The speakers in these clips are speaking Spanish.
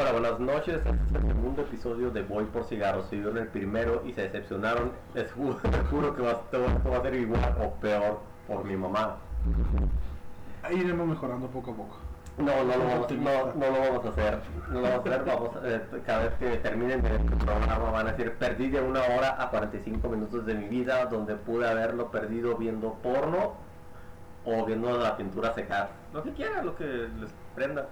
Hola, buenas noches. Este es el segundo episodio de Voy por Cigarros. Si vieron el primero y se decepcionaron, les juro, les juro que va, esto, esto va a ser igual o peor por mi mamá. Ahí iremos mejorando poco a poco. No, no lo, vamos, no, no lo vamos a hacer. No lo vamos a hacer. Vamos, eh, cada vez que terminen de el programa van a decir, perdí de una hora a 45 minutos de mi vida donde pude haberlo perdido viendo porno o viendo la pintura secar. Lo que quieran, lo que les prenda.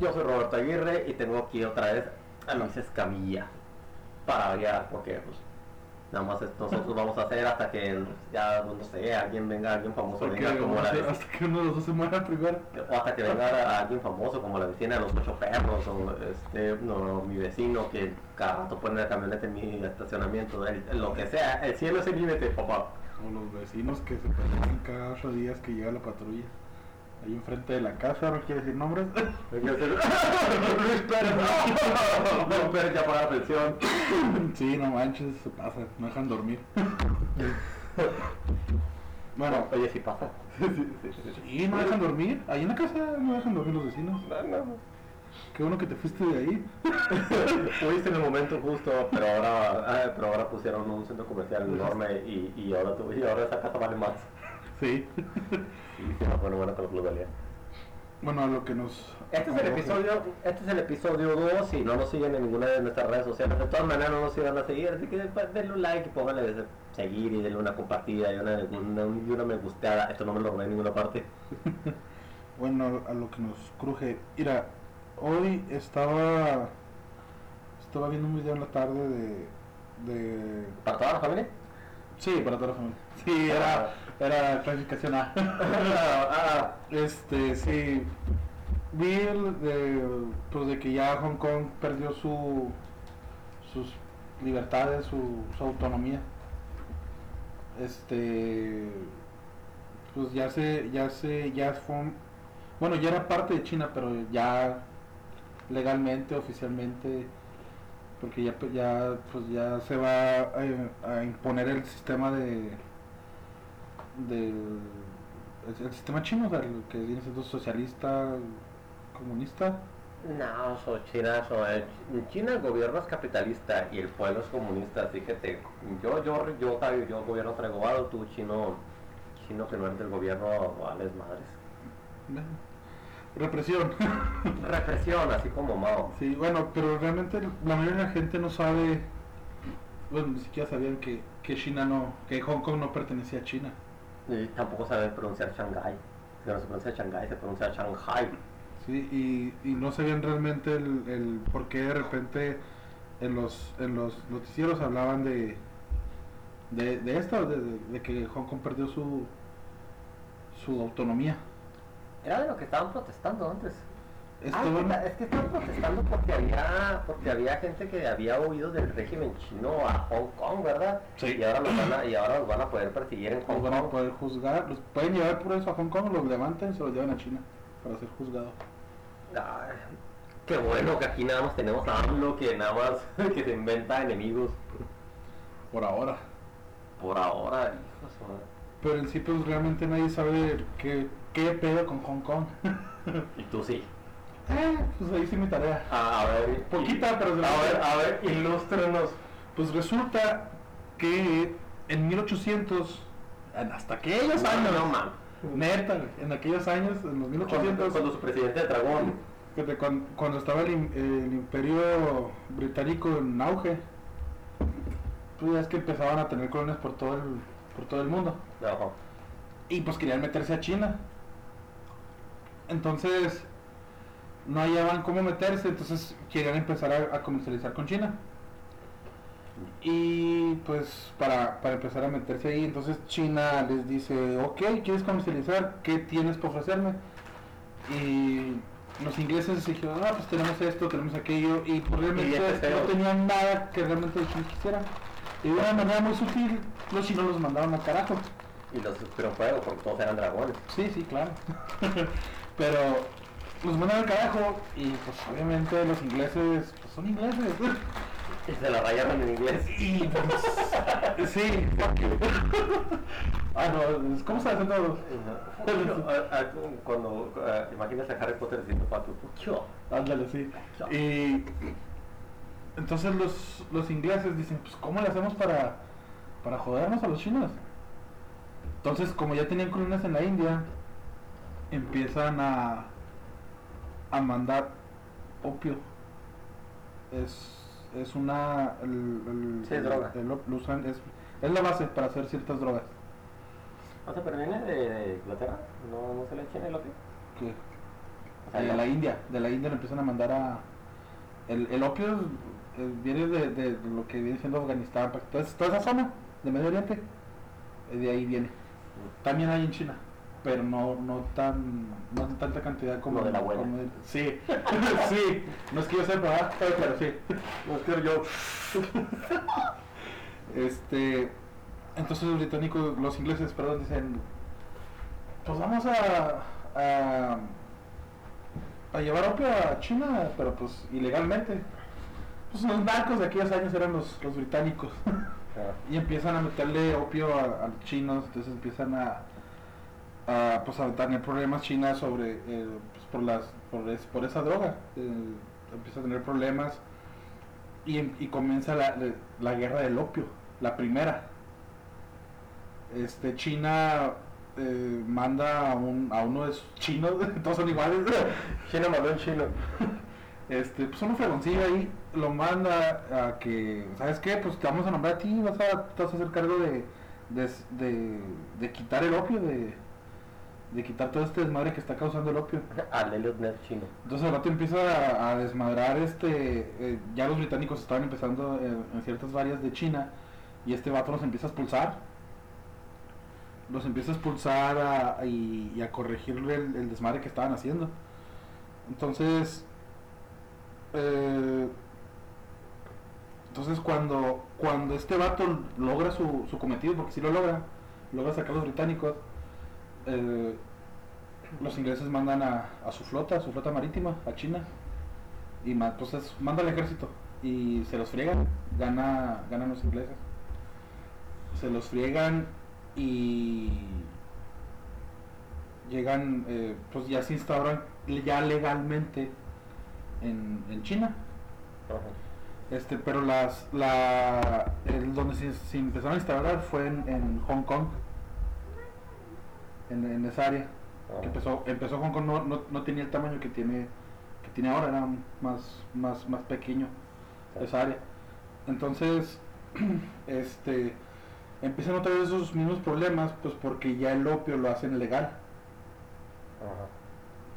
Yo soy Roberto Aguirre y tengo aquí otra vez a Luis Escamilla. Para variar, porque pues nada más nosotros vamos a hacer hasta que ya, no sé, alguien venga, alguien famoso venga como la hasta que uno de los dos se muera primero. o hasta que venga alguien famoso como la vecina de los ocho perros o este no, mi vecino que cada rato pone la camioneta en mi estacionamiento el- lo que sea el cielo es el límite papá O los vecinos que se pelean cada ocho días que llega la patrulla. Ahí enfrente de la casa, no quiere decir nombres. Luis Pérez no Luis Pérez ya paga la pensión sí, no manches, se pasa, no dejan dormir. bueno, oye si pasa sí, no dejan dormir. Ahí en la casa no dejan dormir los vecinos. no, no. Qué bueno que te fuiste de ahí. Fuiste en el momento justo, pero ahora, ah, pero ahora pusieron un centro comercial enorme y, y ahora tu- y ahora esa casa vale más. Sí. Y se la pone buena con la plusvalía. Bueno, a lo que nos. Este es el episodio, este es el episodio 2 y no nos siguen en ninguna de nuestras redes sociales. De todas maneras no nos sigan a seguir, así que pues, denle un like y pónganle seguir y denle una compartida y una, una, una me gusteada. Esto no me lo robé en ninguna parte. Bueno, a lo que nos cruje. Mira, hoy estaba. Estaba viendo un video en la tarde de. de ¿Para toda la familia? Sí, para toda la familia. Sí, era, era clasificación A. ah, Este, sí. Vi el de, pues de que ya Hong Kong perdió su, sus libertades, su, su autonomía. Este, pues ya se, ya se, ya fue, bueno, ya era parte de China, pero ya legalmente, oficialmente, porque ya, ya, pues ya se va a, a imponer el sistema de, del el, el sistema chino, o sea, el que viene siendo socialista, comunista. no, soy China, en China el gobierno es capitalista y el pueblo es comunista, así que te, yo, yo, yo, yo, yo gobierno traigo tú chino, chino que no eres del gobierno, vales madres. Bueno, Represión. Represión, así como Mao. sí, bueno, pero realmente la mayoría de la gente no sabe, bueno, ni siquiera sabían que, que China no, que Hong Kong no pertenecía a China. Y tampoco saben pronunciar Shanghai. Si no se pronuncia Shanghai, se pronuncia Shanghai. Sí, y, y no sabían realmente el, el por qué de repente en los, en los noticieros hablaban de, de, de esto, de, de- de que Hong Kong perdió su, su autonomía. Era de lo que estaban protestando antes. Ah, es que estaban protestando porque había, porque había gente que había huido del régimen chino a Hong Kong, ¿verdad? Sí. Y ahora los van a, y ahora los van a poder perseguir en los Hong van a Kong. poder juzgar, los pueden llevar por eso a Hong Kong, los levantan y se los llevan a China para ser juzgados. Ay, qué bueno que aquí nada más tenemos a AMLO que nada más que se inventa enemigos Por ahora. por ahora, hijo de su madre. Pero en sí pues realmente nadie sabe qué, qué pedo con Hong Kong. Y tú sí. eh, pues ahí sí mi tarea. A, a ver, Poquita, pero a ver, a ver, ilústrenos. Pues resulta que en 1800, en hasta aquellos años, No, man. neta, en aquellos años, en los 1800, Cuando, cuando su presidente de dragón. fíjate, cuan- cuando, estaba el, im- el imperio británico en auge, pues ya es que empezaban a tener colonias por todo el, por todo el mundo. Y pues querían meterse a China. Entonces, no hallaban cómo meterse, entonces querían empezar a, a comercializar con China. Y pues para, para empezar a meterse ahí, entonces China les dice, ok, ¿quieres comercializar? ¿Qué tienes para ofrecerme? Y los ingleses dijeron, ah, pues tenemos esto, tenemos aquello, y pues realmente no tenían nada que realmente los chinos quisieran. Y de una manera muy sutil, los chinos los mandaron al carajo. Y los supieron fuego porque todos eran dragones. Sí, sí, claro. Pero los mandan al carajo y pues obviamente los ingleses pues, son ingleses. Y se la rayaron en inglés. Y pues, sí. Ah, no, ¿cómo se hacen todos? Cuando uh, imaginas a Harry Potter diciendo pato, Ándale, sí. Y entonces los, los ingleses dicen, pues ¿cómo le hacemos para, para jodernos a los chinos? Entonces, como ya tenían colonias en la India, empiezan a, a mandar opio. Es, es una... El, sí, droga. es, es la base para hacer ciertas drogas. ¿No se viene de, Inglaterra? ¿No, ¿No, se le echa el opio? ¿Qué? de la India, de la India le empiezan a mandar a... El, el opio viene de, de, lo que viene siendo Afganistán, toda, toda esa zona de Medio Oriente, de ahí viene. También hay en China, pero no, no tan no de tanta cantidad como, de la abuela. sí, sí, no es que yo sepa, pero sí, no es que yo. este, entonces los británicos, los ingleses, perdón, dicen, pues vamos a, a, a llevar opio a China, pero pues ilegalmente. Pues los narcos de aquellos años eran los, los británicos. Y empiezan a meterle opio a, los chinos, entonces empiezan a, a, pues a tener problemas China sobre, eh, pues por, las, por, por esa droga. Eh, empieza a tener problemas y, y comienza la, la guerra del opio, la primera este China eh, manda a, un, a uno de sus chinos, todos son iguales. China mandó un chino. Este, pues uno fregoncillo ahí lo manda a que, ¿sabes qué? Pues te vamos a nombrar a ti, vas a, te vas a hacer cargo de, de, de, quitar el opio, de, de quitar todo este desmadre que está causando el opio. Al Elliot chino. Entonces el rato empieza a, desmadrar, este, eh, ya los británicos estaban empezando en, en, ciertas áreas de China y este vato los empieza a expulsar los empieza a expulsar y, a corregir el, desmadre que estaban haciendo. Entonces, eh, entonces cuando, cuando este vato logra su, su cometido, porque si lo logra, logra sacar a los británicos, eh, los ingleses mandan a, a, su flota, a su flota marítima, a China, y entonces manda al ejército y se los friegan, gana, ganan los ingleses. Se los friegan y llegan, eh, pues ya se instauran ya legalmente en, en China. Este, pero las, la, el, donde se, empezaron a instaurar fue en, Hong Kong, en, esa área. Que empezó, empezó Hong Kong no, no, tenía el tamaño que tiene que tiene ahora, era más, más, más pequeño esa área. Entonces, este empiezan otra vez esos mismos problemas, pues porque ya el opio lo hacen legal.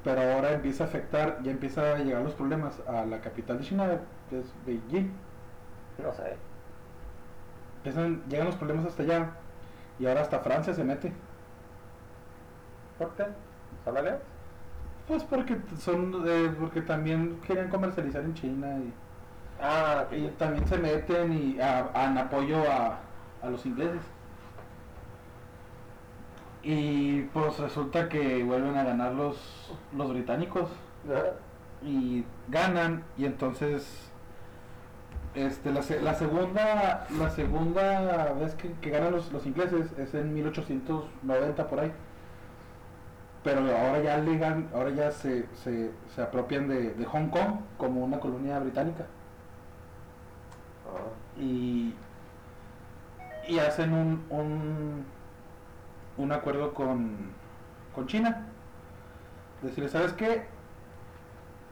Pero ahora empieza a afectar, ya empieza a llegar los problemas a la capital de China, que es Beijing. No sé. Empiezan, llegan los problemas hasta allá y ahora hasta Francia se mete. ¿Por qué? ¿Son Pues porque son, eh, porque también querían comercializar en China y, ah, y también se meten y a, en apoyo a, a los ingleses. Y pues resulta que vuelven a ganar los, los británicos. Y ganan y entonces este, la, la, segunda la segunda vez que, ganan los, los, ingleses es en 1890 por ahí pero ahora ya legan, ahora ya se, se, se apropian de, de, Hong Kong como una colonia británica ah. y y hacen un, un, un acuerdo con, con China. Decirle, ¿sabes qué?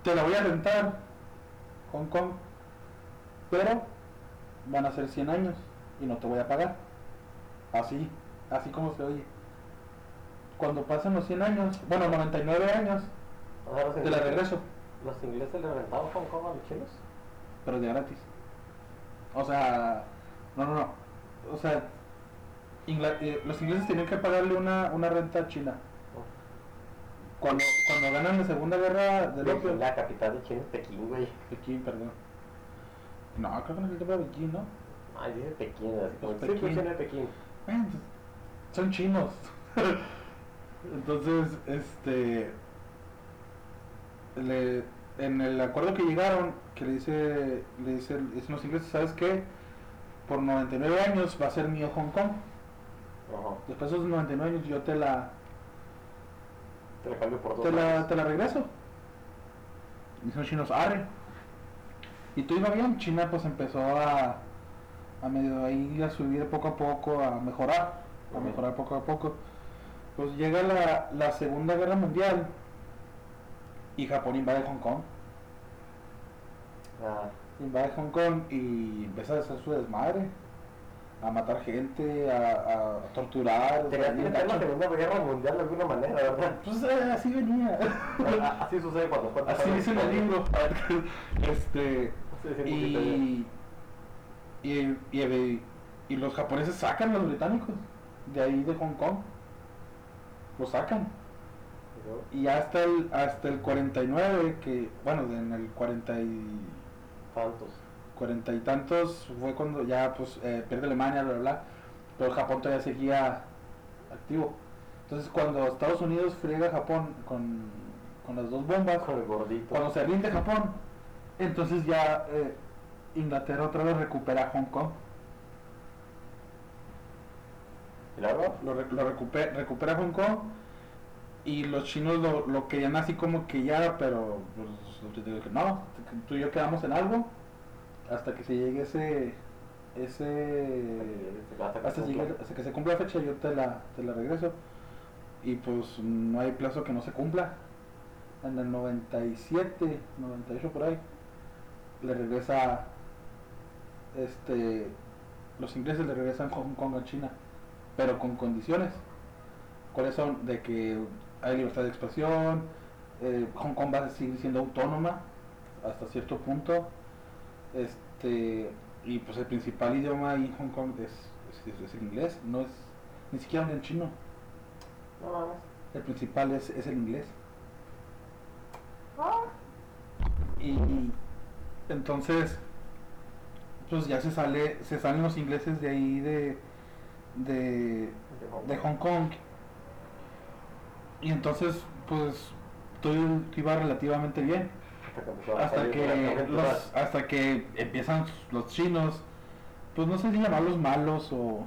Te la voy a rentar, Hong Kong, pero van a ser 100 años y no te voy a pagar. Así, así como se oye. Cuando pasen los 100 años, bueno, 99 años, te la regreso. ¿Los ingleses le rentaban Hong Kong a los chinos? Pero de gratis. O sea, no, no, no o sea, eh, los ingleses tenían que pagarle una, una renta a China. Cuando, cuando ganan la Segunda Guerra del Opio. La capital de China es Pekín, güey. Pekín, perdón. No, creo que no se llama Pekín, ¿no? Ay, dice Pekín, así como pues Pekín. Sí, Pekín. Son chinos. Entonces, este. Le, en el acuerdo que llegaron, que le dice, le dice, dicen los ingleses, ¿sabes qué? por 99 años va a ser mío Hong Kong. Ajá. Después de esos 99 años yo te la, Te la cambio por dos. te la, te la regreso. Y son chinos, arre. Y tú iba bien, China pues empezó a, a medio ahí a subir poco a poco, a mejorar, a mejorar poco a poco. Pues llega la, la Segunda Guerra Mundial y Japón invade Hong Kong. Ah, Invade Hong Kong y empieza a hacer su desmadre. A matar gente, a, a torturar. Tenías que meter la. Segunda Guerra Mundial de alguna manera, ¿verdad? Pues eh, así venía. Ah, Así sucede cuando Así dice el libro. este. Y, y, y, y los japoneses sacan a los británicos de ahí de Hong Kong. Los sacan. Y hasta el, hasta el 49, que, bueno, en el 40 y, Tantos. 40 y tantos fue cuando ya pues eh, pierde Alemania, bla, bla, bla, pero Japón todavía seguía activo. Entonces cuando Estados Unidos friega a Japón con, con las dos bombas, Con el gordito. cuando se rinde Japón, entonces ya eh, Inglaterra otra vez recupera Hong Kong. Lo, lo recupera, recupera Hong Kong y los chinos lo, lo querían así como que ya, pero pues, digo que no, tú y yo quedamos en algo hasta que se llegue ese ese Hasta que hasta, se llegue- cumpla. hasta que se cumpla la fecha yo te la, te la regreso. Y pues no hay plazo que no se cumpla. En el 97 98 por ahí le regresa este los ingleses le regresan Hong Kong a China pero con condiciones. Cuáles son de que hay libertad de expresión eh, Hong Kong va a seguir siendo autónoma hasta cierto punto. Este y pues el principal idioma ahí en Hong Kong es, es- es el inglés no es ni siquiera en chino. No mames. el principal es, es el inglés. Ah. y entonces pues ya se sale se salen los ingleses de ahí de de, de Hong Kong. Y entonces pues todo iba relativamente bien. Hasta que los, hasta que empiezan los chinos pues no sé si llamarlos malos o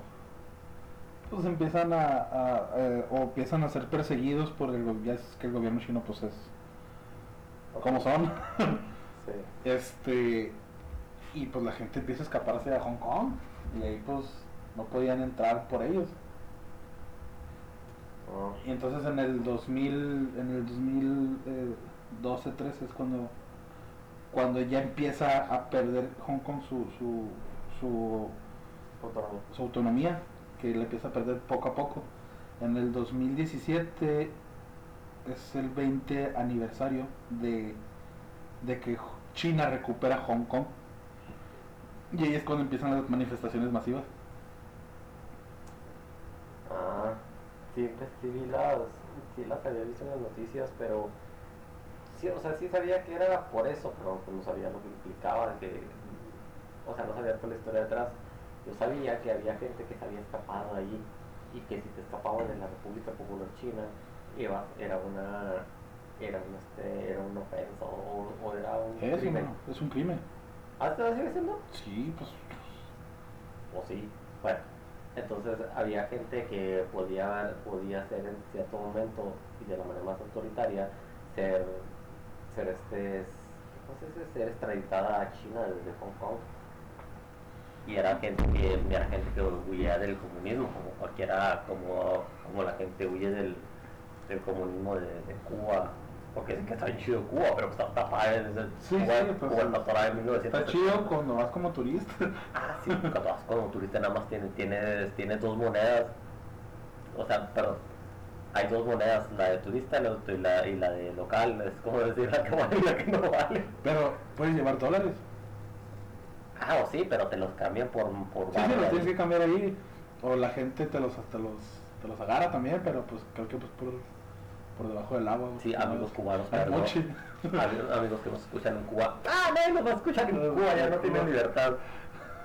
pues empiezan a, a- eh, o empiezan a ser perseguidos por el gobierno es que el gobierno chino pues es como son. Sí. este y pues la gente empieza a escaparse a Hong Kong. Y ahí pues no podían entrar por ellos Ah. y entonces en el 2000 en el 2012 13 es cuando cuando ya empieza a perder Hong Kong su su, su, Autonomía. su autonomía que le empieza a perder poco a poco en el 2017 es el 20 aniversario de, de que China recupera Hong Kong y ahí es cuando empiezan las manifestaciones masivas Ah, pues sí vi las, sí las había visto en las noticias, pero sí, o sea, sí sabía que era por eso, pero pues no sabía lo que implicaba, de que, o sea, no sabía toda la historia detrás. Yo sabía que había gente que se había escapado ahí y que si te escapabas de la República Popular China, iba, era una, era un, este, era una ofensa o, o era un es, crimen. hermano, es un crimen ¿Ah, te lo sigue siendo? sí pues o sí. Bueno, entonces había gente que podía, podía ser en cierto momento y de la manera más autoritaria ser, ser este, ¿cómo se dice? Ser extraditada a China desde Hong Kong. Y era gente que, era gente que huía del comunismo, como cualquiera, como, como la gente huye del, del comunismo de Cuba. Porque dicen que está bien chido Cuba, pero pues está, está padre desde Sí, Cuba, sí, pues, Cuba está toda en está 1970. chido cuando vas como turista Ah, sí, cuando vas como turista nada más tienes, tienes, tienes dos monedas. O sea, perdón. Hay dos monedas, la de turista y la, y la, de local. Es como decir la que vale y la que no vale. pero puedes llevar dólares Ah, o sí, pero te los cambian por, por sí sí los tienes que cambiar ahí o la gente te los te los te los agarra también pero pues creo que pues por por debajo del agua Sí, amigos cubanos, perdón. Amigos, amigos que nos escuchan en Cuba. Ah, no, no nos escuchan en Cuba, ya no tienen libertad.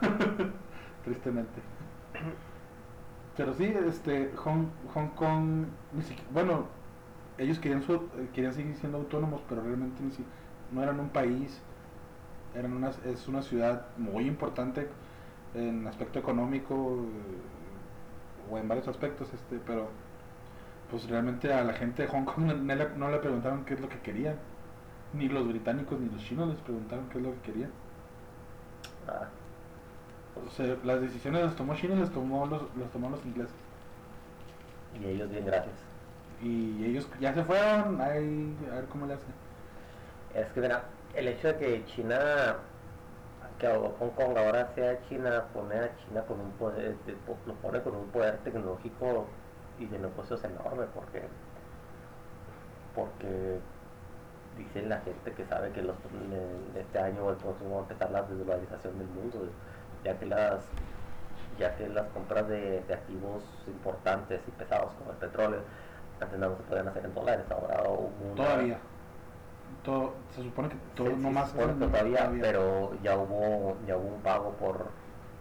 tristemente. Pero sí, este, Hong, Hong Kong, ni bueno, ellos querían, su- eh, querían seguir siendo autónomos, pero realmente ni si- no eran un país, eran una, es una ciudad muy importante en aspecto económico, o en varios aspectos, este, pero pues realmente a la gente de Hong Kong no le, no le preguntaron qué es lo que querían. Ni los británicos ni los chinos les preguntaron qué es lo que querían. Ah, O sea, las decisiones las tomó China y las tomó los, las tomó los ingleses. y ellos bien gracias. Y ellos ya se fueron, ahí, a ver cómo le hacen. Es que mira, el hecho de que China, que Hong Kong ahora sea China, pone a China con un poder, de- lo pone con un poder tecnológico y de negocios enorme, porque, porque dice la gente que sabe que los, en este año o el próximo va a empezar la desvalorización del mundo, ya que las ya que las compras de, de activos importantes y pesados como el petróleo antes no se podían hacer en dólares, ahora hubo una- Todavía. Todo, se supone que todo, Sí, sí, no más se supone que todavía, pero ya hubo ya hubo un pago por,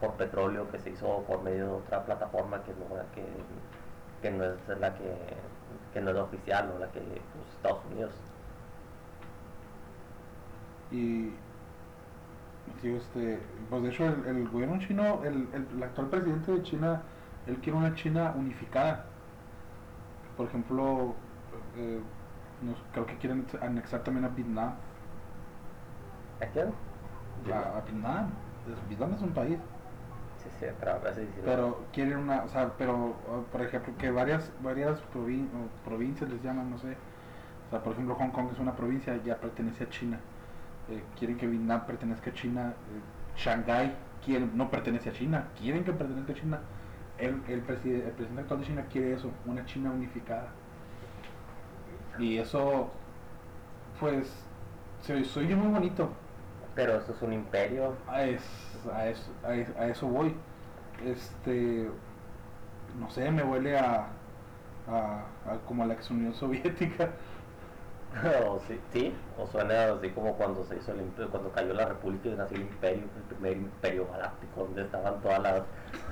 por petróleo que se hizo por medio de otra plataforma que no que, que no es la que, que no es oficial o la que los Estados Unidos Y digo, este, pues de hecho el, el gobierno chino, el, el, el actual presidente de China, él quiere una China unificada. Por ejemplo, eh, creo que quieren anexar también a Vietnam. ¿a quién? A, a Vietnam. Vietnam es un país. Pero quieren una, o sea, pero por ejemplo que varias varias provin- provincias les llaman, no sé. O sea, por ejemplo Hong Kong es una provincia, ya pertenece a China. Eh, quieren que Vietnam pertenezca a China. Eh, Shanghái quiere, no pertenece a China, quieren que pertenezca a China. El, el, preside- el presidente actual de China quiere eso, una China unificada. Y eso, pues, se, se oye muy bonito. Pero eso es un imperio A, es- a eso, a, es- a eso voy. Este, no sé, me huele a, a, como a la ex Unión Soviética. o sí, sí, o suena así como cuando se hizo el cuando cayó la república y nació el imperio, el primer imperio galáctico donde estaban todas las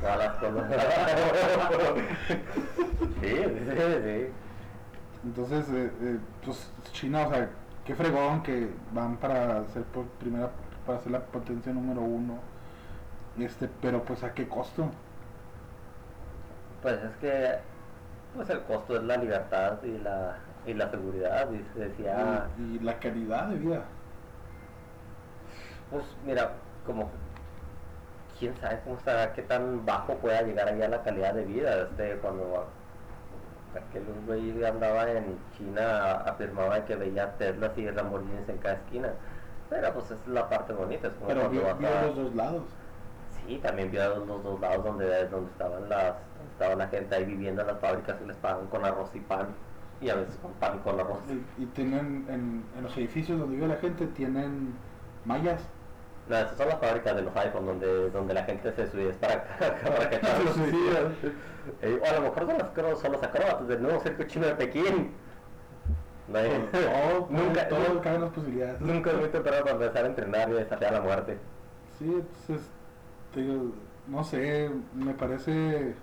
todas las cosas. sí, sí, sí. Entonces, eh, eh, pues China, o sea, qué fregón que van para ser por primera, para ser la potencia número uno. Este, pero pues a qué costo. Pues es que pues el costo es la libertad y la y la seguridad y se decía Y, y la calidad de vida. pues mira como quién sabe cómo estará qué tan bajo pueda llegar allá la calidad de vida este cuando aquel güey andaba en China afirmaba que veía Teslas y Lamborghinis en cada esquina pero pues es la parte bonita es como Pero cuando vio, vas vio a- los dos lados. Sí, también vio los dos lados donde, donde estaban las donde estaba la gente ahí viviendo en las fábricas y les pagan con arroz y pan y a veces con pan y con arroz. Y, y tienen en, en los edificios donde vive la gente, tienen mallas. No, esas son las fábricas de los iPhone donde, donde la gente se suicida para, para los suicida. Eh, o a lo mejor son, las, acro- son los acróbatas del nuevo circo chino de Pekín. No hay- Todo, nunca, todo nunca, caben las posibilidades. nunca es muy temprano para empezar a entrenar y desafiar la muerte. Sí, entonces, digo, no sé, me parece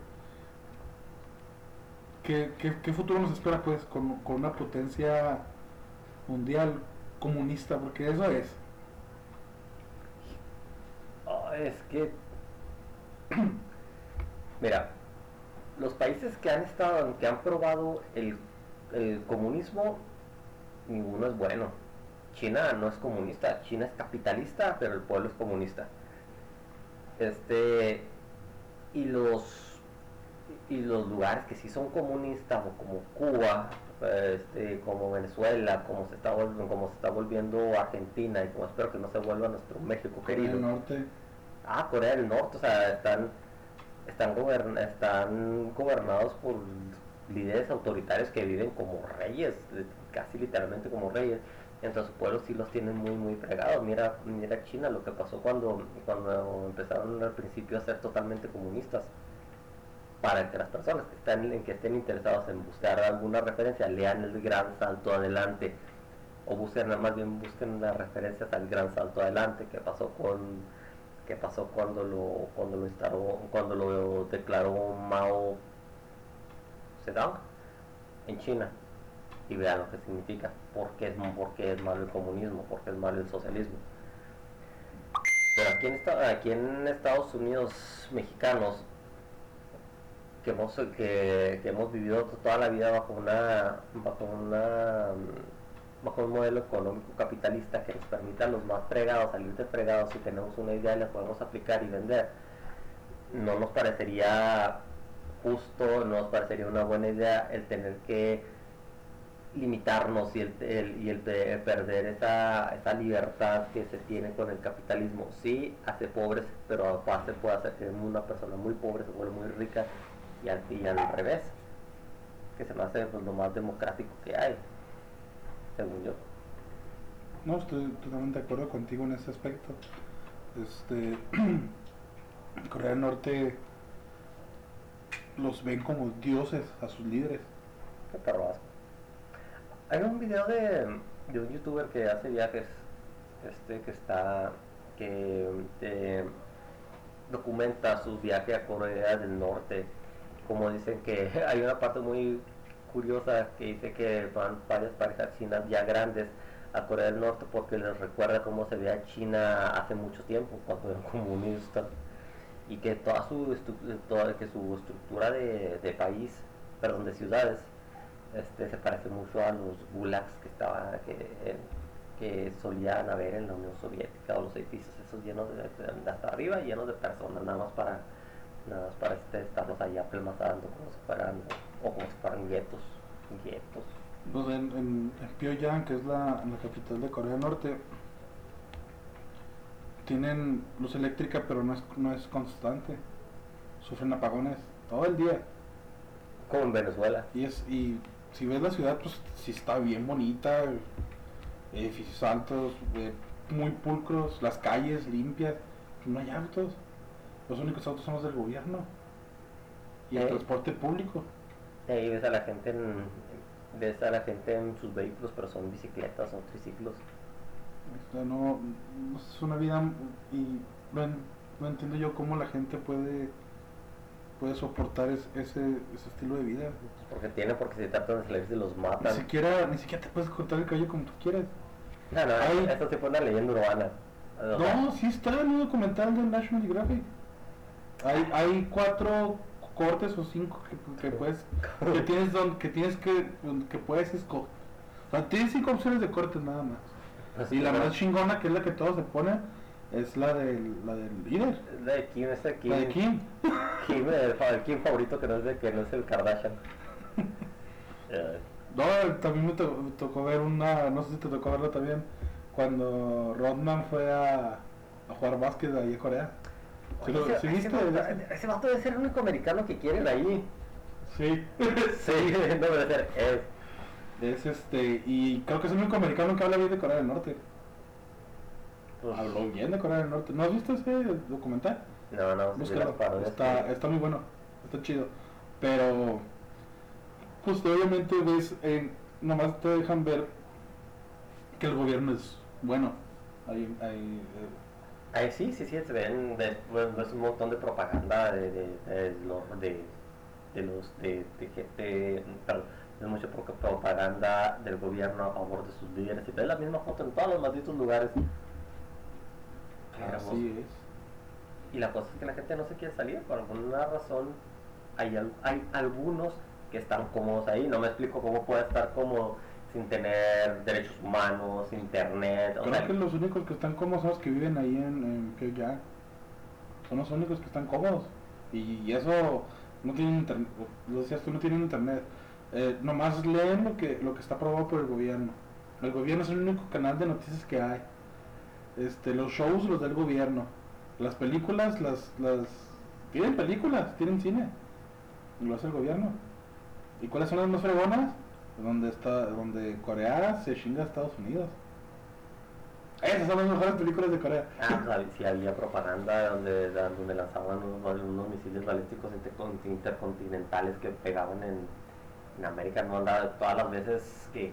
que, que- ¿qué futuro nos espera pues con, con una potencia mundial comunista? Porque eso es. Oh, es que, mira, los países que han estado, que han probado el, el comunismo, ninguno es bueno. China no es comunista, China es capitalista, pero el pueblo es comunista. Este, y los y los lugares que sí son comunistas, o como Cuba, este, como Venezuela, como se está volviendo, como se está volviendo Argentina, y como espero que no se vuelva nuestro México Corea querido. del Norte. Ah, Corea del Norte, o sea, están, están, gobern- están gobernados por líderes autoritarios que viven como reyes, casi literalmente como reyes. Entonces sus pueblos sí los tienen muy, muy fregados. Mira, mira China, lo que pasó cuando, cuando empezaron al principio a ser totalmente comunistas. Para que las personas que en que estén interesados en buscar alguna referencia, lean el gran salto adelante. O busquen, más bien busquen las referencias al gran salto adelante que pasó con que pasó cuando lo cuando lo instaló cuando lo declaró Mao Zedong en China. Y vean lo que significa por qué es por qué es malo el comunismo por qué es malo el socialismo. Pero aquí en, aquí en Estados Unidos mexicanos que hemos que hemos vivido toda la vida bajo una bajo una bajo un modelo económico capitalista que nos permita a los más fregados salir de fregados si tenemos una idea y la podemos aplicar y vender no nos parecería justo no nos parecería una buena idea el tener que limitarnos y el, y el perder esa, esa, libertad que se tiene con el capitalismo. Sí, hace pobres, pero hace, puede hacer que una persona muy pobre se vuelva muy rica y al, y al revés, que se me hace pues, lo más democrático que hay, según yo. No, estoy totalmente de acuerdo contigo en ese aspecto. Este, Corea del Norte los ven como dioses a sus líderes. Qué hay un video de, un youtuber que hace viajes, este que está, que documenta sus viajes a Corea del Norte. Como dicen que hay una parte muy curiosa que dice que van varias parejas chinas ya grandes a Corea del Norte porque les recuerda cómo se veía China hace mucho tiempo, cuando era comunista, y que toda su, toda, que su estructura de, de país, perdón, de ciudades, este, se parece mucho a los gulags que estaba que, que solían haber en la Unión Soviética o los edificios esos llenos de, hasta arriba llenos de personas nada más para nada más para este, estarlos ahí apelmazando como si o como si fueran guetos guetos pues en, en, Pyongyang que es la, la capital de Corea del Norte tienen luz eléctrica pero no es, no es constante. Sufren apagones todo el día. Como en Venezuela. Y es y si ves la ciudad, pues sí está bien bonita, edificios altos, eh, muy pulcros, las calles limpias, no hay autos. Los únicos autos son los del gobierno y el transporte público. Y ahí ves a la gente en, ves a la gente en sus vehículos, pero son bicicletas o triciclos. no, es una vida y no entiendo yo cómo la gente puede puede soportar ese, ese, estilo de vida. Porque tiene, porque si tratan de salir los matan. Ni siquiera, ni siquiera te puedes cortar el cabello como tú quieras. No, no, Hay... esto se pone una leyenda urbana. No, sí está en un documental de National Geographic. Hay, hay cuatro cortes o cinco que, que puedes, que tienes don, que tienes que, que puedes escoger. O sea, tienes cinco opciones de cortes nada más. Y la más chingona, que es la que todos se ponen, es la del, la del líder. La de Kim, esa Kim. La de Kim. Kim, el, el Kim favorito que no es de que no es el Kardashian. No, también me, tocó ver una, no sé si te tocó verlo también, cuando Rodman fue a, a jugar básquet ahí en Corea. ¿Sí ese, ¿sí ese, vato, ese, vato, debe ser el único americano que quieren ahí. Sí. sí, no debe ser. Es. Es este, y creo que es el único americano que habla bien de Corea del Norte. Habló bien de Corea del Norte. ¿No has visto ese documental? No, no, Búscalo. Está, está muy bueno, está chido. Pero, pues obviamente ves, eh, nomás te dejan ver que el gobierno es bueno. Hay, hay, eh, sí, sí, sí, se ven, de, es un montón de propaganda de, de, de, de, de los, de, de, perdón, es mucha propaganda del gobierno a favor de sus líderes. Y ves la misma foto en todos los malditos lugares. Así es. Y la cosa es que la gente no se quiere salir, por alguna razón hay, hay algunos que están cómodos ahí, no me explico cómo puede estar cómodo sin tener derechos humanos, internet. Creo que los únicos que están cómodos son los que viven ahí en, en. Son los únicos que están cómodos. Y, eso no tienen internet, lo decías tú, no tienen internet. Eh, nomás leen lo que, lo que está aprobado por el gobierno. El gobierno es el único canal de noticias que hay este, los shows los del gobierno, las películas, las, las tienen películas, tienen cine, lo hace el gobierno. ¿Y cuáles son las más fregonas? Donde está, donde Corea se chinga a Estados Unidos. Esas son las mejores películas de Corea. Ah, pues sí había propaganda donde, donde lanzaban unos, misiles balísticos intercontinentales que pegaban en, en América, no andaba todas las veces que...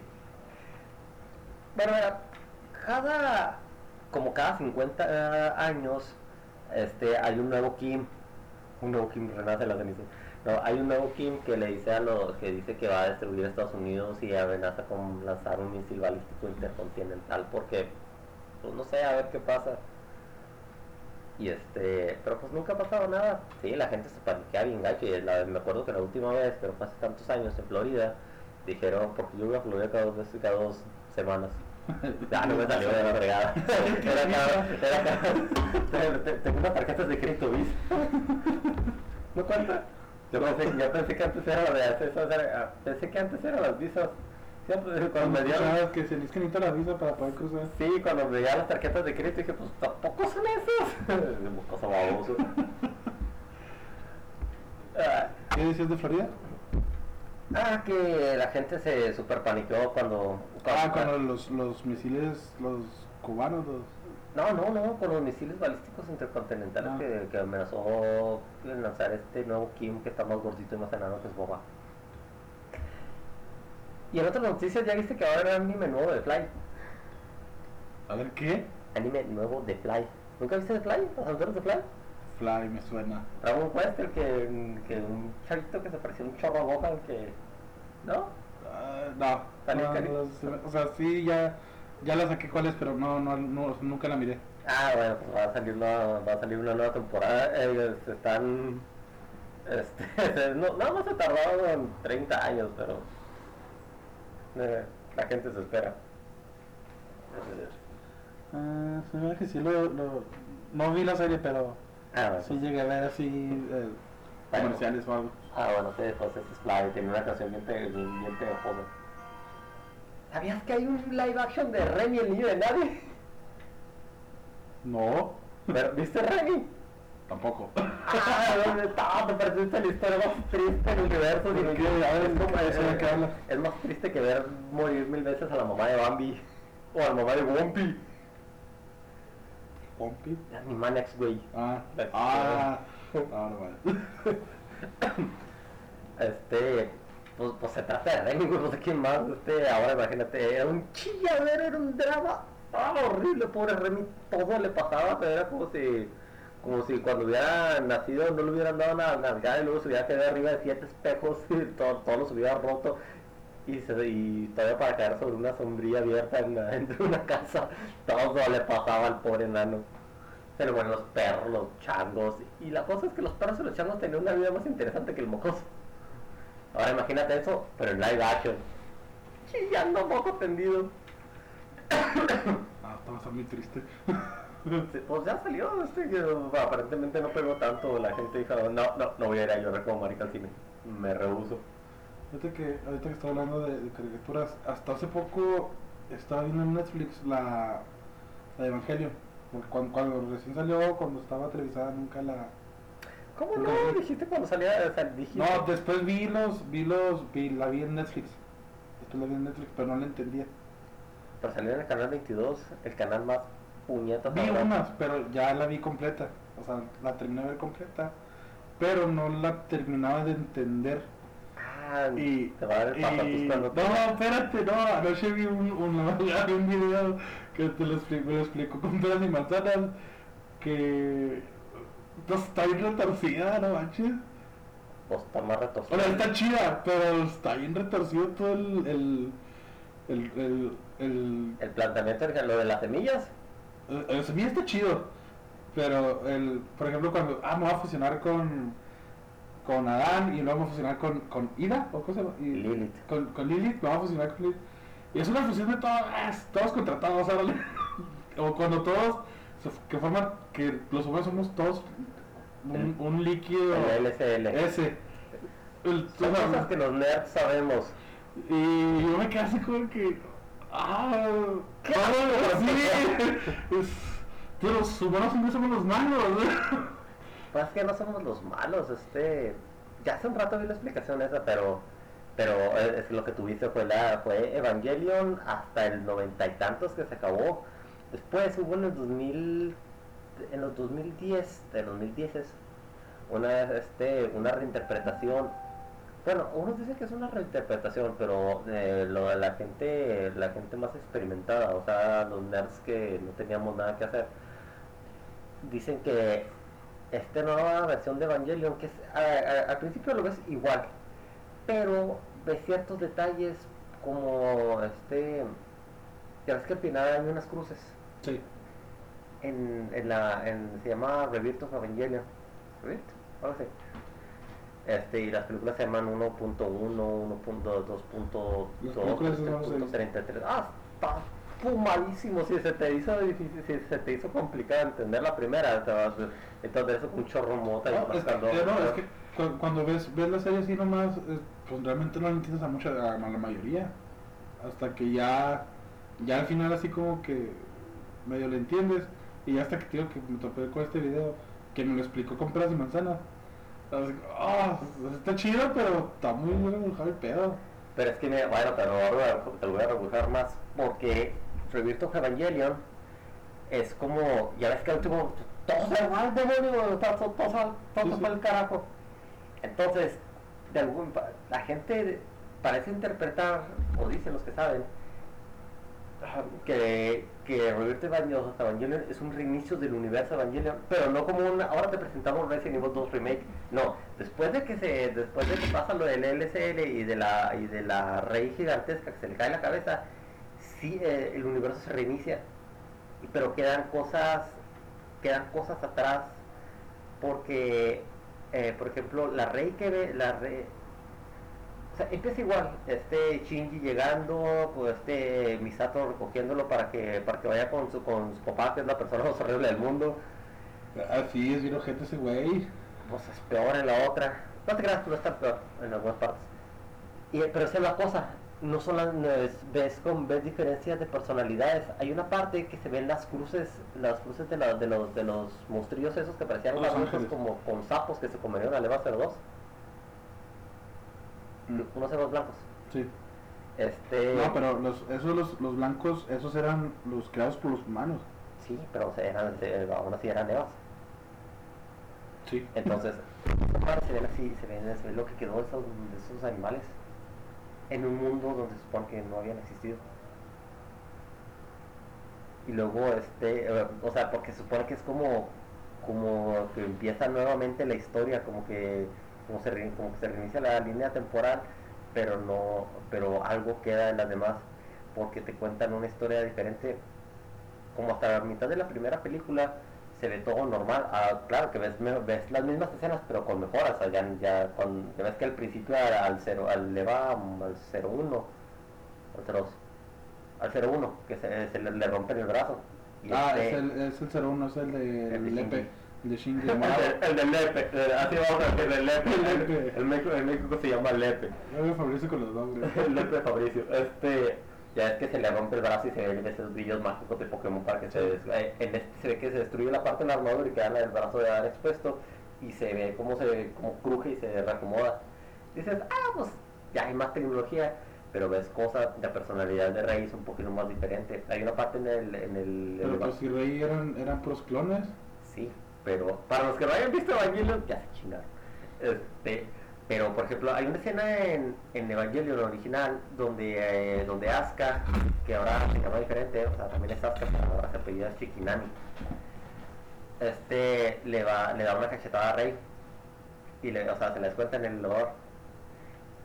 Bueno, cada como cada 50 eh, años este, hay un nuevo Kim, un nuevo Kim renace la ceniza. No, hay un nuevo Kim que le dice a los que dice que va a destruir Estados Unidos y amenaza con lanzar un misil balístico intercontinental porque pues no sé a ver qué pasa. Y este, pero pues nunca ha pasado nada. Sí, la gente se paniquea bien gacho. Y la- me acuerdo que la última vez, pero hace tantos años en Florida, dijeron, porque yo iba a Florida cada dos veces, cada dos semanas. Ya no me salió de la fregada. Era cada, era cada, tengo unas tarjetas de crédito Visa. ¿No cuenta? Yo pensé, yo pensé que antes era de esas era- pensé que antes eran las visas. Siempre, cuando Cuando me dieron, sabes que se necesita la visa para poder cruzar. Sí, cuando me veía las tarjetas de crédito dije, pues tampoco son esos. Cosa baboso. Ah, ¿Qué decías de Florida? ah, que la gente se super paniqueó cuando... Ah, cuando los, los misiles, los cubanos, los... No, no, no, con los misiles balísticos intercontinentales Ah. que, que amenazó lanzar este nuevo Kim que está más gordito y más enano que es Boba. Y en otras noticias ya viste que ahora era anime nuevo de Fly. A ver, ¿qué? Anime nuevo de Fly. ¿Nunca viste de Fly? ¿Los aventuras de Fly? Fly, me suena. Dragon Quest, el que, que un chavito que se parecía a un chorro a Gohan que... ¿No? Ah, no, no, no, o sea, sí, ya, ya la saqué cuál es, pero no, no, no, nunca la miré. Ah, bueno, pues va a salir una, va a salir una nueva temporada. Eh, están... Este, no, nada más se tardaron 30 años, pero... eh, la gente se espera. Ah, se me que sí lo, lo, no vi la serie, pero Ah, bueno. sí llegué a ver así eh, Bueno. comerciales o algo. Ah, bueno, sí, pues este es Fly, tiene una canción bien, bien, bien pegajosa. ¿Sabías que hay un live action de Remy, el niño de nadie? No, Pero, ¿Viste Remy? tampoco. Ah, ¿dónde está? Te perdiste la historia más triste del universo. Ver, es, como- ¿de qué- de es- qué habla? es más triste que ver morir mil veces a la mamá de Bambi o a la mamá de Wumpy. Pompi. Mi Manex, güey. Ah, ah, ah, no vale. Este, pues, pues se trata de Remy, güey, sé quién más. Este, ahora imagínate, era un chilladero, era un drama. Ah, horrible, pobre Remy, todo le pasaba, pero era como si, como si cuando hubiera nacido no le hubieran dado una nalgada y luego se hubiera quedado arriba de siete espejos y todo, todo los hubiera roto. Y, se, y todavía para caer sobre una sombrilla abierta en, dentro de una casa, todo le pasaba al pobre enano. Pero bueno, los perros, los changos. Y la cosa es que los perros y los changos tenían una vida más interesante que el mocoso. Ahora imagínate eso, pero en live action. Chillando moco tendido. Ah, estaba muy triste. Pues ya salió, este que aparentemente no pegó tanto. La gente dijo, no, no, no voy a ir a llorar como marica al cine. Me rehuso. Ahorita que, ahorita que estaba hablando de, de caricaturas, hasta hace poco estaba viendo en Netflix la, la de Evangelio. Porque cuando, cuando recién salió, cuando estaba televisada, nunca la... ¿Cómo no? Dijiste cuando salía, o sea, dijiste. No, después vi los, vi los, vi, la vi en Netflix. Después la vi en Netflix, pero no la entendía. Pero salió en el canal 22, el canal más puñetas. Vi unas, pero ya la vi completa. O sea, la terminé de ver completa. Pero no la terminaba de entender. Ah, Y, te va a dar el pasatus y- cuando te- no, espérate, no, anoche vi un, un, un video que te lo explico, lo explico con peras y manzanas que pues, está bien retorcida, no manches. Pues está más retorcido. O sea, está chida, pero está bien retorcido todo el, el, el, el, el, El planteamiento de lo de las semillas. el, el semilla está chido, pero el, por ejemplo, cuando, ah, me voy a fusionar con, con Adán y luego me voy a fusionar con, con Ida, o cosa, y, Lilith. con, con Lilith, me voy a fusionar con Lilith. Y es una fusión de todos, todos contratados, órale. o cuando todos, que forman, que los humanos somos todos un, un líquido El LCL. ese. El- Son cosas que los nerds sabemos. y yo me quedé así como que. ¡Ah! ¡Ah, sí! Los humanos siempre somos los malos. Pues es que no somos los malos, este... Ya hace un rato vi la explicación esa, pero... Pero es lo que tuviste fue la fue Evangelion hasta el noventa y tantos que se acabó. Después hubo en el 2000... En los 2010, de los 2010 es una, este, una reinterpretación. Bueno, unos dicen que es una reinterpretación, pero eh, lo la gente, la gente más experimentada, o sea, los nerds que no teníamos nada que hacer, dicen que esta nueva versión de Evangelion, que es, al principio lo ves igual, pero ves ciertos detalles como este, ya ves que al final hay unas cruces, Sí. en, en la, en, se llama Rebirth of Evangelion. ¿Rebirth? Algo así. Este, y las películas se llaman 1.1, 1.2.2, 1.33. Ah, está fumadísimo. Si se te hizo difícil, si se te hizo complicado entender la primera, te vas, entonces eso con un chorro mota. No, es, que, no, es que cuando ves, ves la serie así nomás, pues realmente no la entiendes a mucha, a la mayoría. Hasta que ya, ya al final así como que medio le entiendes. Y hasta que digo que me topé con este video, que me lo explicó con peras y manzanas. Oh, está chido, pero está muy rebujado el pedo. Pero es que, me, bueno, pero ahora te lo voy a rebujar más, porque Rebirth of Evangelion es como, ya ves que el último, todo se va al demonio, todo, todo, todo, el carajo. Entonces, de algún, la gente parece interpretar, o dicen los que saben, que, que Rebirth Evangelion es un reinicio del universo Evangelion, pero no como un ahora te presentamos Resident Evil 2 Remake, no, después de que se, después de que pasa lo del LSL y de la y de la rey gigantesca que se le cae la cabeza, sí eh, el universo se reinicia, pero quedan cosas, quedan cosas atrás, porque eh, por ejemplo la rey que ve, la rey empieza igual, este Shinji llegando, pues este Misato recogiéndolo para que, para que vaya con su, con su papá, que es la persona más horrible del mundo. Así es, vino gente ese güey. Pues es peor en la otra. No te creas, no está peor en algunas partes. Y, pero esa es la cosa, no son las, ves, con, ves diferencias de personalidades. Hay una parte que se ven las cruces, las cruces de, la, de los de los monstruos esos que parecían como con sapos que se comerían a Leva 02 unos cerdos blancos. Sí. Este... No, pero los, esos los, los blancos, esos eran los creados por los humanos. Sí, pero eran, aún así eran nevas. Sí. Entonces, se ven así, se ven, se ve lo que quedó de esos, de esos animales en un mundo donde se supone que no habían existido. Y luego, este, eh, o sea, porque se supone que es como, como que empieza nuevamente la historia, como que como, se, como que se reinicia la línea temporal, pero no, pero algo queda en las demás porque te cuentan una historia diferente. Como hasta la mitad de la primera película se ve todo normal. Ah, claro que ves, ves las mismas escenas, pero con mejoras. ya, ya, ves que al principio al, cero, al le va al 01, al 0, 01, que se, se le, le, rompen el brazo. ah, este es, el, es el 01, es el de el de Shinji el, del Lepe, eh, así vamos a decir, el Lepe. El, Lepe. el, México, el México se llama Lepe. El Fabricio con los nombres. el Lepe Fabricio. Este, ya es que se le rompe el brazo y se ven esos brillos mágicos de Pokémon para que se eh, en este se ve que se destruye la parte de la armadura y queda el brazo de dar expuesto y se ve cómo se como cruje y se reacomoda. dices, ah, pues ya hay más tecnología, pero ves cosas, de personalidad de Rey es un poquito más diferente. Hay una parte en el... En el pero pues si Rey eran, eran pros clones. Sí, pero para los que no hayan visto Evangelion, ya chingaron. Este, pero por ejemplo, hay una escena en, en Evangelion original donde, eh, donde Asuka, que ahora se llama diferente, o sea, también es Asuka, pero ahora se apellida Chikinami, este, le, va, le da una cachetada a Rey y le, o sea, se les cuenta en el dolor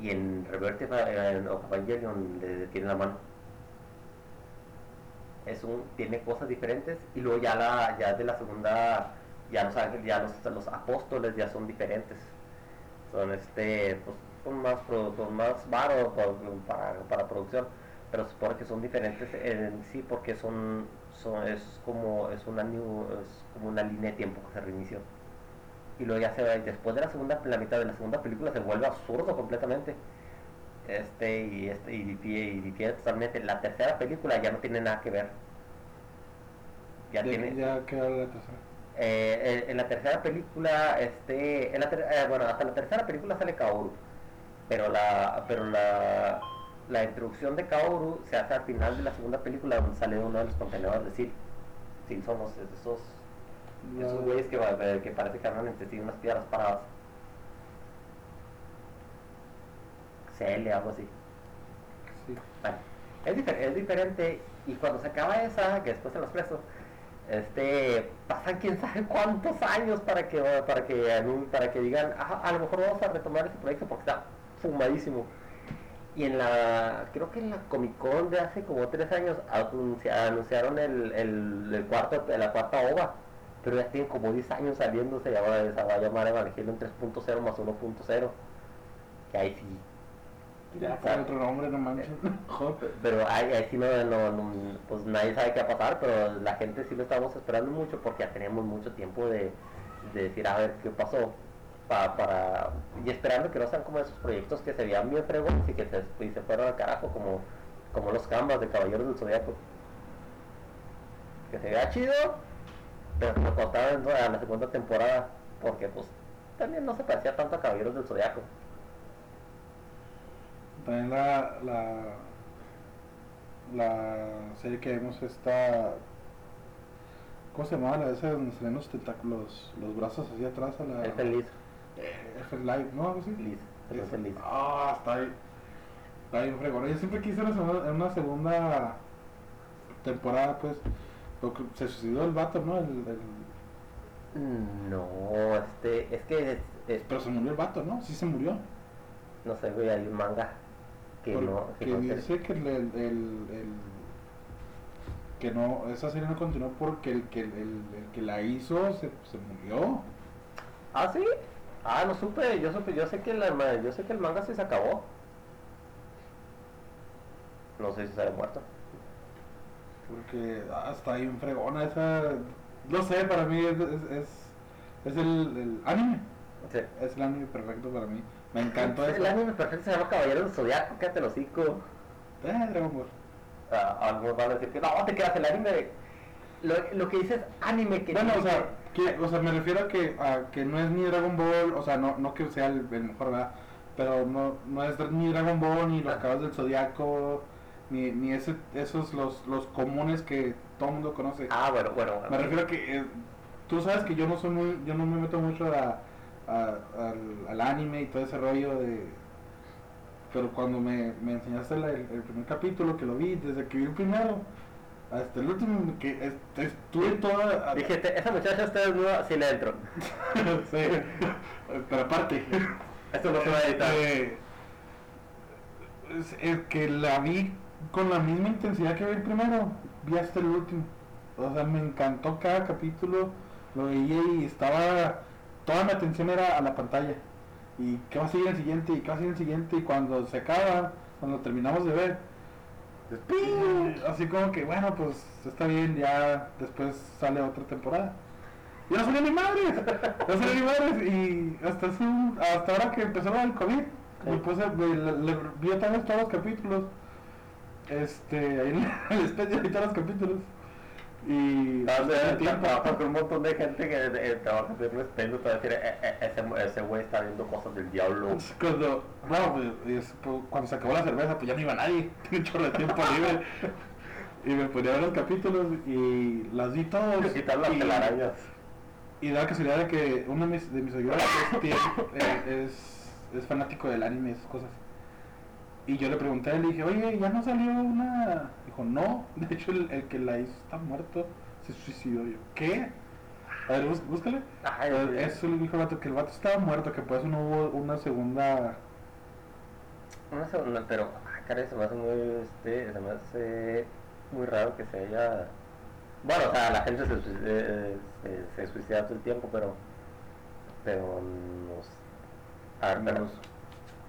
y en Reverte en Evangelion le detiene la mano es un tiene cosas diferentes y luego ya la ya de la segunda ya los ángeles, ya los, los apóstoles ya son diferentes. Son este, pues, son más, son más varos para, para, producción, pero supone que son diferentes en sí porque son, son es como es una es como una línea de tiempo que se reinició. Y luego ya se después de la segunda, la mitad de la segunda película se vuelve absurdo completamente. Este y este y, y, y, totalmente. La tercera película ya no tiene nada que ver. Ya, tiene. Ya queda la tercera eh, en la tercera película, este, en la eh, bueno, hasta la tercera película sale Kaoru, pero la, pero la, la introducción de Kaoru se hace al final de la segunda película donde sale uno de los contenedores de Sil. Sil son esos, esos güeyes que, que parece que andan entre sí unas piedras paradas. CL, algo así. Sí. Bueno, es, es diferente y cuando se acaba esa, que después se los preso, este pasan quién sabe cuántos años para que para que para que digan a lo mejor vamos a retomar ese proyecto porque está fumadísimo Y en la, creo que en la Comic Con de hace como tres años anunciaron el, el, cuarto, la cuarta ova. Pero ya tienen como 10 años saliendo, se, llama, se va a llamar Evangelion 3.0 más 1.0. Que ahí sí. Ya, otro nombre, no manches. pero ahí, ahí sí no, no, pues nadie sabe qué va a pasar, pero la gente sí lo estamos esperando mucho porque ya teníamos mucho tiempo de, de decir a ver qué pasó para, y esperando que no sean como esos proyectos que se veían bien fregones y que se, y se fueron al carajo como, como los canvas de Caballeros del Zodiaco. Que se vea chido, pero lo cortaron en la segunda temporada porque pues también no se parecía tanto a Caballeros del Zodiaco. También la, la, la serie que vemos está ¿Cómo se llama la esa donde se ven los tentáculos, los brazos hacia atrás a la. Es feliz. F Live, ¿no? Algo así. Liz. Liz. Ah, está ahí. Está ahí fregón. Yo siempre quise en una segunda temporada, pues. Se suicidó el vato, ¿no? El, No, este, es que... Es, Pero se murió el vato, ¿no? Sí se murió. No sé, güey, hay un manga que no... Que, dice que el, el, el, que no, esa serie no continuó porque el que, el, que la hizo se, se murió. ¿Ah, sí? Ah, no supe, yo supe, yo sé que la, yo sé que el manga se acabó. No sé si se ha muerto. Porque hasta ahí un fregona esa. No sé, para mí es, es, es, el, el, anime. Sí. Es el anime perfecto para mí. Me encantó eso. El anime perfecto se llama Caballero del Zodiaco, quédate los hocico. Eh, Dragon Ball. Ah, van a decir que no, te quedas el anime. Lo, lo que dices anime que. Bueno, o sea que, o sea, me refiero a que, a que no es ni Dragon Ball, o sea, no, no que sea el, mejor, ¿verdad? Pero no, no es ni Dragon Ball, ni los caballos del Zodiaco, ni, ni ese, esos los, los comunes que todo el mundo conoce. Ah, bueno, bueno. Me refiero a que eh, tú sabes que yo no soy muy, yo no me meto mucho a, al, anime y todo ese rollo de pero cuando me, me enseñaste el, el, primer capítulo que lo vi, desde que vi el primero, hasta el último que estuve toda. Dije, esa muchacha está desnuda, sí le entro. sí, pero aparte. Esto no se va a editar. Eh, es, que la vi con la misma intensidad que vi el primero, vi hasta el último. O sea, me encantó cada capítulo, lo veía y estaba. Toda mi atención era a la pantalla. Y qué va a seguir el siguiente, y qué va a seguir el siguiente, y cuando se acaba, cuando terminamos de ver Así como que, bueno, pues está bien, ya después sale otra temporada. Y no salió ni madres, no salió ni madres. Y hasta, hasta ahora que empezó el COVID, me puse, le, vi otra vez todos los capítulos. Este, ahí en el especie de todos los capítulos. Y hace tiempo trabaja con un montón de gente que eh, trabaja en respeto para decir, eh, eh, ese, ese güey está viendo cosas del diablo. Cuando, no, pues, pues, cuando se acabó la cerveza, pues ya no iba nadie, tenía un chorro de tiempo libre. y me ponía a ver los capítulos y las vi todos. Quitar las telarañas. Y da la casualidad de que uno de mis, de mis seguidores es, es, fanático del anime y esas cosas. Y yo le pregunté le dije, oye, ¿ya no salió una Dijo, no, de hecho el, el, que la hizo está muerto, se suicidó. Yo, ¿qué? A ver, búscale. eso le dijo el vato, que el vato estaba muerto, que por eso no hubo una segunda... Una segunda, pero, ay, caray, se me hace muy, este, se me hace muy raro que se haya... Bueno, o sea, la gente se, eh, se, se suicida todo el tiempo, pero... Pero nos... A ver, pero...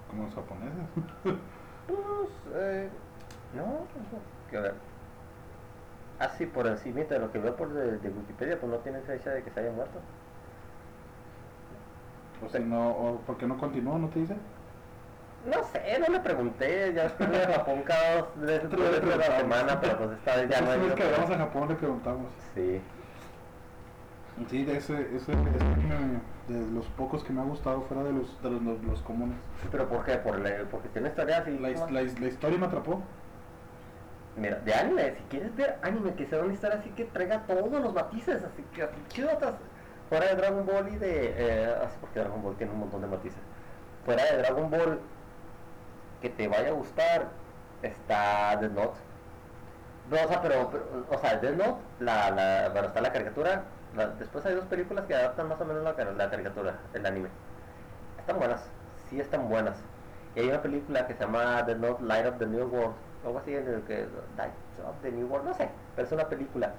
Como los japoneses. pues, eh, no, que ver. Así por encima de lo que veo por de, Wikipedia, pues no tiene fecha de que se haya muerto. O sea, no, o ¿por qué no continuó? ¿No te dice? No sé, no le pregunté, ya estuve en Japón cada dos veces de la semana, pero pues esta vez ya no hay. que vamos a Japón le preguntamos. Sí. Sí, de ese, ese, ese de los pocos que me ha gustado fuera de los, de los, los, comunes. ¿Pero por qué? ¿Por porque tiene historias y... La, la, la historia me atrapó. Mira, de anime, si quieres ver anime que sea una historia así que traiga todos los matices, así que chidotas, fuera de Dragon Ball y de. Eh, así porque Dragon Ball tiene un montón de matices. Fuera de Dragon Ball que te vaya a gustar, está Death Note. No, o sea, pero, o sea, Death Note, la, la, bueno, está la caricatura. después hay dos películas que adaptan más o menos la, la caricatura, el anime. Están buenas, sí están buenas. Y hay una película que se llama The Not Light of the New World, algo así, en el que Light of the New World, no sé, pero es una película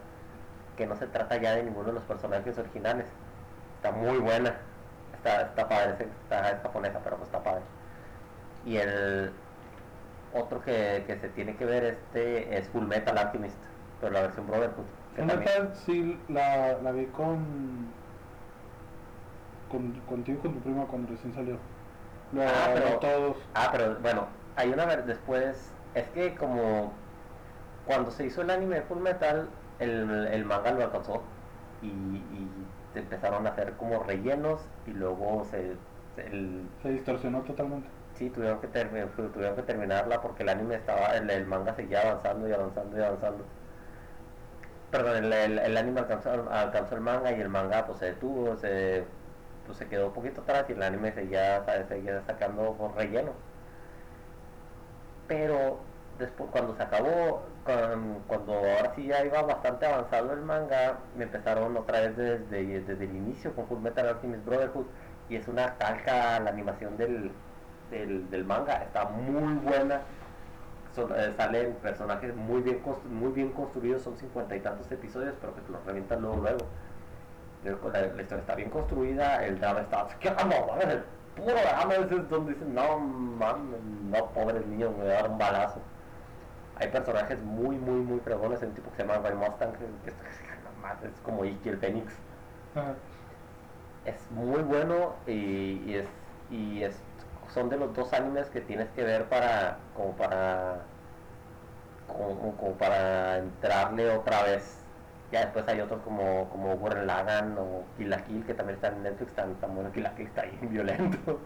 que no se trata ya de ninguno de los personajes originales. Está muy buena, está, está padre, está, es japonesa, pero pues está padre. Y el otro que, que se tiene que ver este es Full Metal Alchemist, pero la versión Brotherhood. Full Metal sí la, la vi con, con contigo con tu prima cuando recién salió. Lo, Ah, pero- todos. Ah, pero bueno, hay una después, es que como cuando se hizo el anime de Full Metal, el, el manga lo alcanzó y, y empezaron a hacer como rellenos y luego se, se- el, Se distorsionó totalmente. sí tuvieron que, tuvieron que terminarla porque el anime estaba, el, el manga seguía avanzando y avanzando y avanzando. Perdón, el, el, el anime alcanzó, alcanzó el manga y el manga pues se detuvo, se, pues, se quedó un poquito atrás y el anime seguía, seguía sacando por relleno. Pero después cuando se acabó, cuando ahora sí ya iba bastante avanzado el manga, me empezaron otra vez desde, el inicio con Full Metal Alchemist Brotherhood y es una calca la animación del, del, manga, está muy buena. Son- eh, salen personajes muy bien muy bien construidos, son cincuenta y tantos episodios, pero que te los revientan luego luego. Luego La, historia está bien construida, el drama está, ¿qué? Puro drama es donde dicen, no mames, no pobre niño, me va a dar un balazo. Hay personajes muy, muy, muy fregones, un tipo que se llama Ray Mustang, que, es, es como Iki el Fénix Ajá. es muy bueno y, y es y es son de los dos animes que tienes que ver para como para como, como para entrarle otra vez ya después hay otros como como Gurren Lagann o Kill la Kill que también están en Netflix tan, tan bueno Kill la Kill está bien violento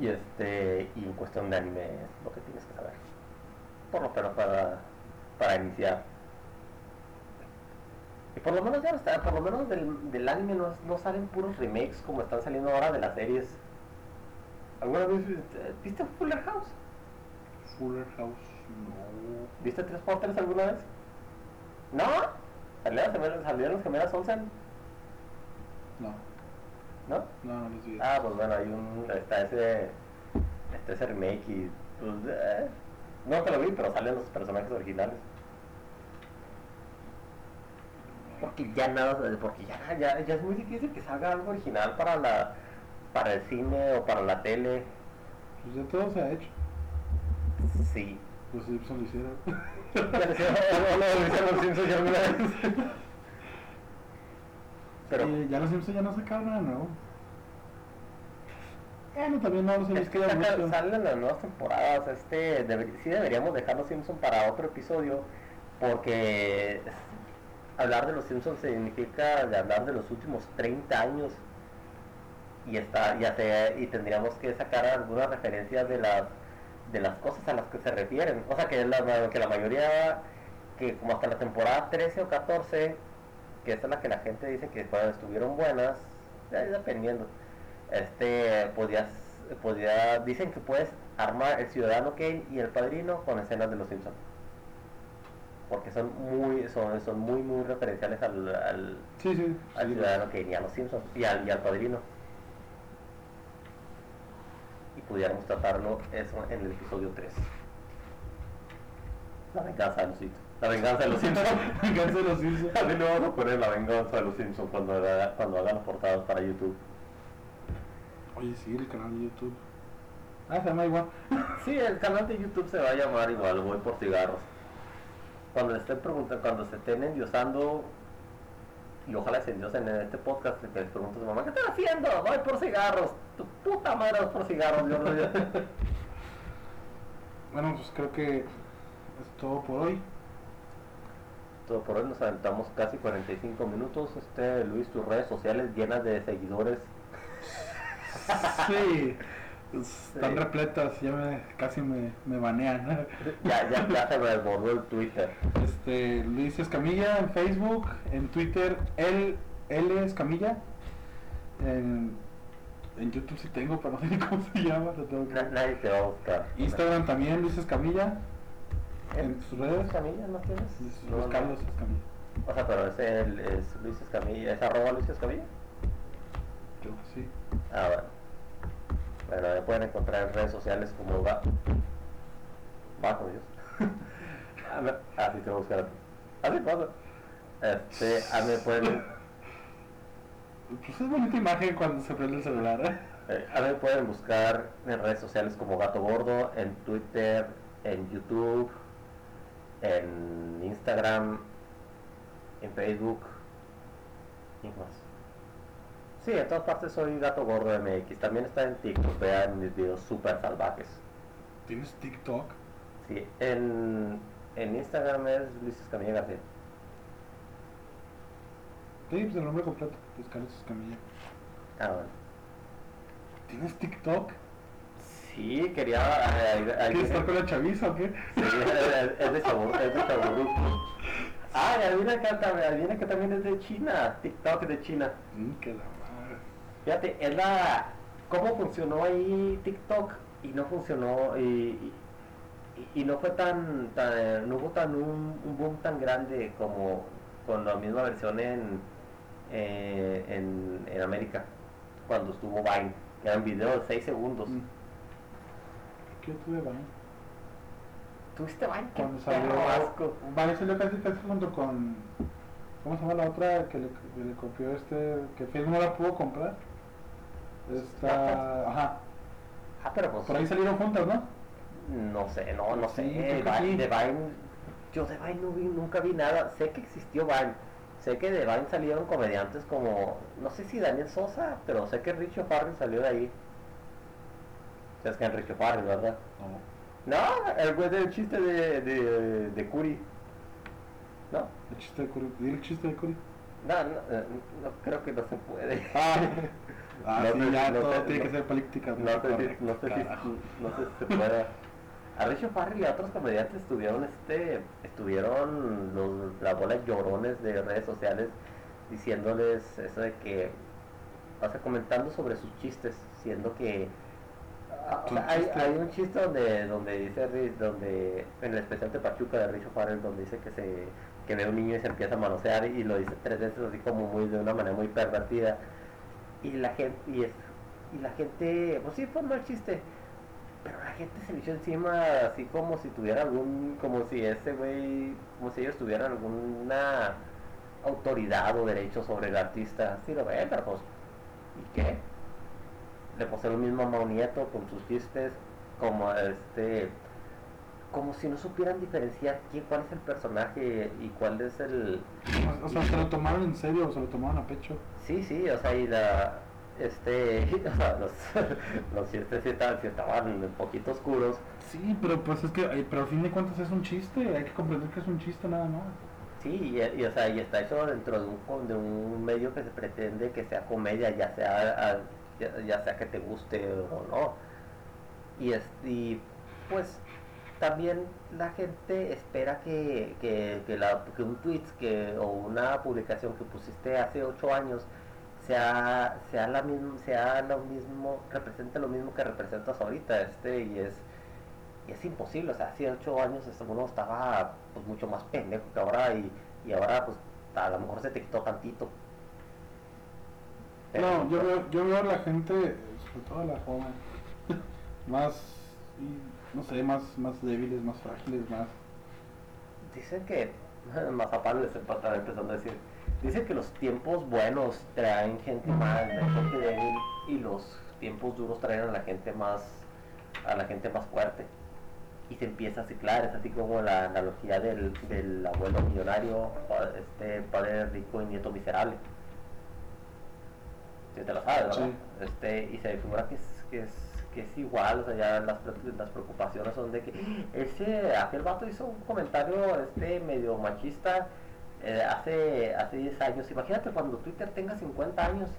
y este y en cuestión de anime es lo que tienes que saber por lo menos para para iniciar y por lo menos ya está, por lo menos del, del anime no, no salen puros remakes como están saliendo ahora de las series. ¿Alguna vez viste, Fuller House? Fuller House. No. ¿Viste Tres alguna vez? ¿No? ¿Salieron salieron las gemelas Olsen? No. ¿No? No, no los vi. Ah, pues bueno, hay un, está ese, está ese remake y pues, eh, no te lo vi, pero salen los personajes originales. Porque ya nada, porque ya, ya, ya es muy difícil que salga algo original para la, para el cine o para la tele. Pues ya todo se ha hecho. Sí. Los Simpsons lo hicieron. Los Simpsons ya vez. Pero Sí, ya los Simpsons ya no sacaron nada nuevo. Bueno, también no los es que salen las nuevas temporadas. Este, debe- sí deberíamos dejar los Simpsons para otro episodio porque hablar de los Simpsons significa de hablar de los últimos 30 años y está ya sea y tendríamos que sacar algunas referencias de las de las cosas a las que se refieren. O sea que la, que la mayoría que como hasta la temporada 13 o 14 que es la que la gente dice que bueno, estuvieron buenas ya dependiendo. Este podías podía dicen que puedes armar el ciudadano Kane y el padrino con escenas de los Simpsons porque son muy son, son muy muy referenciales al, al, Sí, sí. al sí, ciudadano Kane y a los Simpsons y al, y al padrino y pudiéramos tratarlo eso en el episodio 3 la venganza de los Simpsons la venganza de los Simpsons Venganza de los Simpsons. a mí no vamos a poner la venganza de los Simpsons cuando, haga- cuando hagan los portadas para YouTube Oye, sí, el canal de YouTube. Ah, se llama igual. Sí, el canal de YouTube se va a llamar igual, voy por cigarros. Cuando estén preguntando, cuando se estén endiosando, y ojalá se endiosen en este podcast, que les pregunto a su mamá, ¿qué están haciendo? Voy por cigarros. Tu puta madre vas por cigarros, yo no Bueno, pues creo que es todo por hoy. Todo por hoy nos aventamos casi 45 minutos. Este Luis, tus redes sociales llenas de seguidores. Sí. Están repletas, ya me, casi me, me banean. Ya, ya, ya se me desbordó el Twitter. Este, Luis Escamilla en Facebook, en Twitter, L, L Escamilla. En, en YouTube sí tengo, pero no sé ni cómo se llama. Lo tengo que Na- nadie te va a buscar. Instagram también, Luis Escamilla. En tus redes. Camilla no tienes? Luis, No, Luis no. Carlos Escamilla. O sea, pero ese el- es Luis Escamilla, ¿es arroba Luis Escamilla? Que sí. Ah, bueno. Bueno, me pueden encontrar en redes sociales como va. Bajo Dios. Así te voy a ti. Así pasa. Este, a mí me pueden. Pues es bonita imagen cuando se prende el celular, ¿eh? eh, a mí pueden buscar en redes sociales como Gato Gordo, en Twitter, en YouTube, en Instagram, en Facebook y más. Sí, en todas partes soy Gato Gordo MX. También está en TikTok, vean mis videos súper salvajes. ¿Tienes TikTok? Sí, en, en Instagram es Luis Escamilla García. Sí, pues el nombre completo, Luis Carlos Escamilla. Ah, bueno. ¿Tienes TikTok? Sí, quería... ¿Quieres estar con la chaviza o qué? Sí, es, es de Chabu- es de Chaburruco. Ah, y adivina que, adivina que también es de China, TikTok de China. Mm, la madre. Fíjate, es la... ¿Cómo funcionó ahí TikTok? Y no funcionó, y, y, y no fue tan, tan- no hubo tan un, un boom tan grande como con la misma versión en, eh, en, en América, cuando estuvo Vine, que eran videos de 6 segundos. Mm. ¿Qué tuve, Vine? ¿Tuviste Vine? Cuando salió... asco. Vine salió casi casi junto con... ¿Cómo se llama la otra que le, que le copió este... que Facebook no la pudo comprar? Esta... Ajá. Ah, pero pues... Por ahí salieron juntas, ¿no? No sé, no, no sé. Sí, creo que Vine- sí. de Vine, yo de Vine no vi, nunca vi nada. Sé que existió Vine. Sé que de Vine salieron comediantes como, no sé si Daniel Sosa, pero sé que Richo Farrell salió de ahí. ¿Sabes que es Richo Farrell, verdad? No. No, el güey del chiste de, de, de Curi. No, El chiste de Curi. El chiste de Curi. no, no, eh, no, creo que no se puede. Ah, ah No sí, sé- ya no todo sé- tiene que ser política. No sé, si, no, sé si, carajo. no sé si se pueda. A Richo Farrell y a otros comediantes estuvieron este estuvieron los la bola de llorones de redes sociales diciéndoles eso de que o sea comentando sobre sus chistes siendo que ah, o Sus sea, hay, hay un chiste donde donde dice donde en el especial de Pachuca de Richo Farrell donde dice que se que ve a un niño y se empieza a manosear y lo dice tres veces así como muy de una manera muy pervertida y la gente y es y la gente pues sí fue mal chiste pero la gente se le echó encima así como si tuviera algún como si ese güey como si ellos tuvieran alguna autoridad o derecho sobre el artista sí lo ven pero pues y qué le pasó lo mismo a Mau Nieto con sus chistes como este como si no supieran diferenciar quién cuál es el personaje y cuál es el O sea, se lo tomaron en serio o se lo tomaron a pecho. Sí, sí, o sea, y la, este, o sea, los, los chistes sí estaban, sí estaban un poquito oscuros. Sí, pero pues es que, ay, pero al fin de cuentas es un chiste, hay que comprender que es un chiste nada más. Sí, y, y, o sea, y está hecho dentro de un, de un medio que se pretende que sea comedia, ya sea, a- ya, ya sea que te guste o no. Y, es, y pues también la gente espera que, que, que, la, que un tweet que, o una publicación que pusiste hace ocho años sea, sea la misma, sea lo mismo, represente lo mismo que representas ahorita, este, y es, y es imposible, o sea, hace ocho años este, uno estaba pues, mucho más pendejo que ahora y, y ahora pues a lo mejor se te quitó tantito. Pero, No, yo pues, veo, yo veo a la gente, sobre todo a la joven, más, no sé, más, más débiles, más frágiles, más... Dicen que, Mazapán les empezando a decir, dicen que los tiempos buenos traen gente más, gente débil, y los tiempos duros traen a la gente más, a la gente más fuerte. Y se empieza a ciclar, es así como la analogía del, del abuelo millonario, este padre rico y nieto miserable. Si te lo sabes, ¿verdad? Sí. Este, y se figura que es, que es, que es igual, o sea, ya las, las preocupaciones son de que ese, aquel vato hizo un comentario este medio machista eh, hace, hace 10 años. Imagínate cuando Twitter tenga 50 años.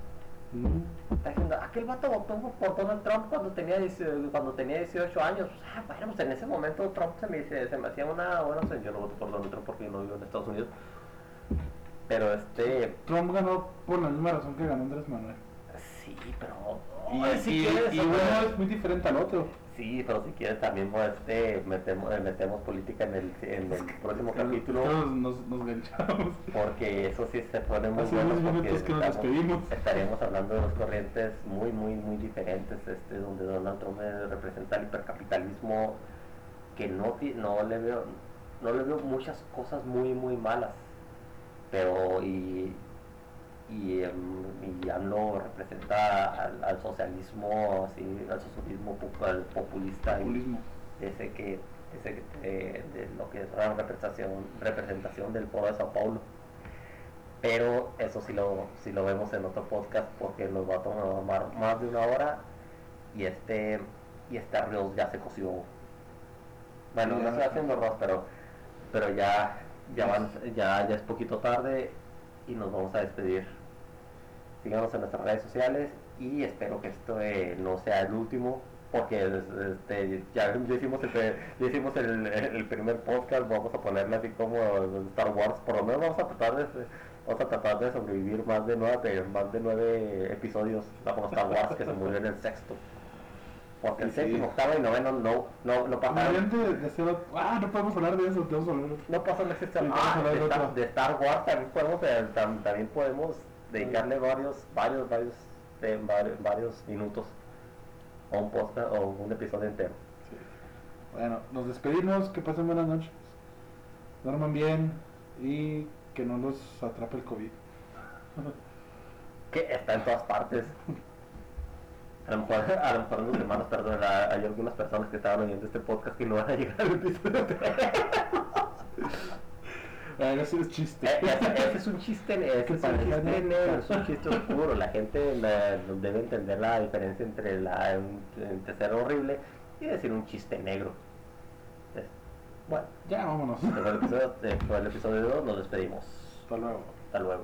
mm, Está diciendo, aquel vato votó por Donald Trump cuando tenía, 18 cuando tenía 18 años. Ah, bueno, pues en ese momento Trump se me, se, se me hacía una opción. Yo no voto por Donald Trump porque yo no vivo en Estados Unidos. Pero este, Trump ganó por la misma razón que ganó Andrés Manuel. Sí, pero... Y, ay, si y- quieres, y uno sea, es muy diferente al otro. Sí, pero si quieres también pues, este, metemos, eh, metemos política en el, en el próximo capítulo. Nos, nos ganchamos. Porque eso sí se pone muy Hace bueno unos porque minutos que nos despedimos. estaríamos hablando de dos corrientes muy muy muy diferentes, este donde Donald Trump representa el hipercapitalismo que no no le veo no le veo muchas cosas muy muy malas, pero y y, em, y AMLO representa al, al socialismo así al socialismo al populista y- Populismo. ese que ese que eh, de lo que es la representación representación del pueblo de Sao Paulo pero eso sí lo sí lo vemos en otro podcast porque nos va a tomar más de una hora y este y este arroz ya se coció bueno Sí, no ya. estoy haciendo arroz pero pero ya ya van ya ya es poquito tarde y nos vamos a despedir síganos en nuestras redes sociales y espero que esto eh, no sea el último porque este, ya, ya hicimos, el, ya hicimos el, el primer podcast, vamos a ponerle así como Star Wars, por lo menos vamos a tratar de, vamos a tratar de sobrevivir más de nueve, más de nueve episodios, como Star Wars que se murió en el sexto. Porque el Sí. séptimo, octavo y noveno no, no, no pasaron. Ah, no podemos hablar de eso, hablar de. No pasa la excepción. Sí, vamos a Ah, de, de Star, Wars también podemos, tam- también podemos dedicarle varios, varios, varios, eh, varios, varios minutos a un podcast o un episodio entero. Bueno, nos despedimos, que pasen buenas noches. Duerman bien y que no los atrape el COVID. Que está en todas partes. A lo mejor, a lo mejor unas semanas, perdón, hay algunas personas que estaban oyendo este podcast que no van a llegar al episodio Bueno, ese es chiste. Eh, ese, ese es un chiste, ese es, un chiste negro, es un chiste oscuro. La gente la- debe entender la diferencia entre, la, entre ser horrible y decir un chiste negro. Bueno, Ya, vámonos. fue el episodio 2, nos despedimos. Hasta luego. Hasta luego.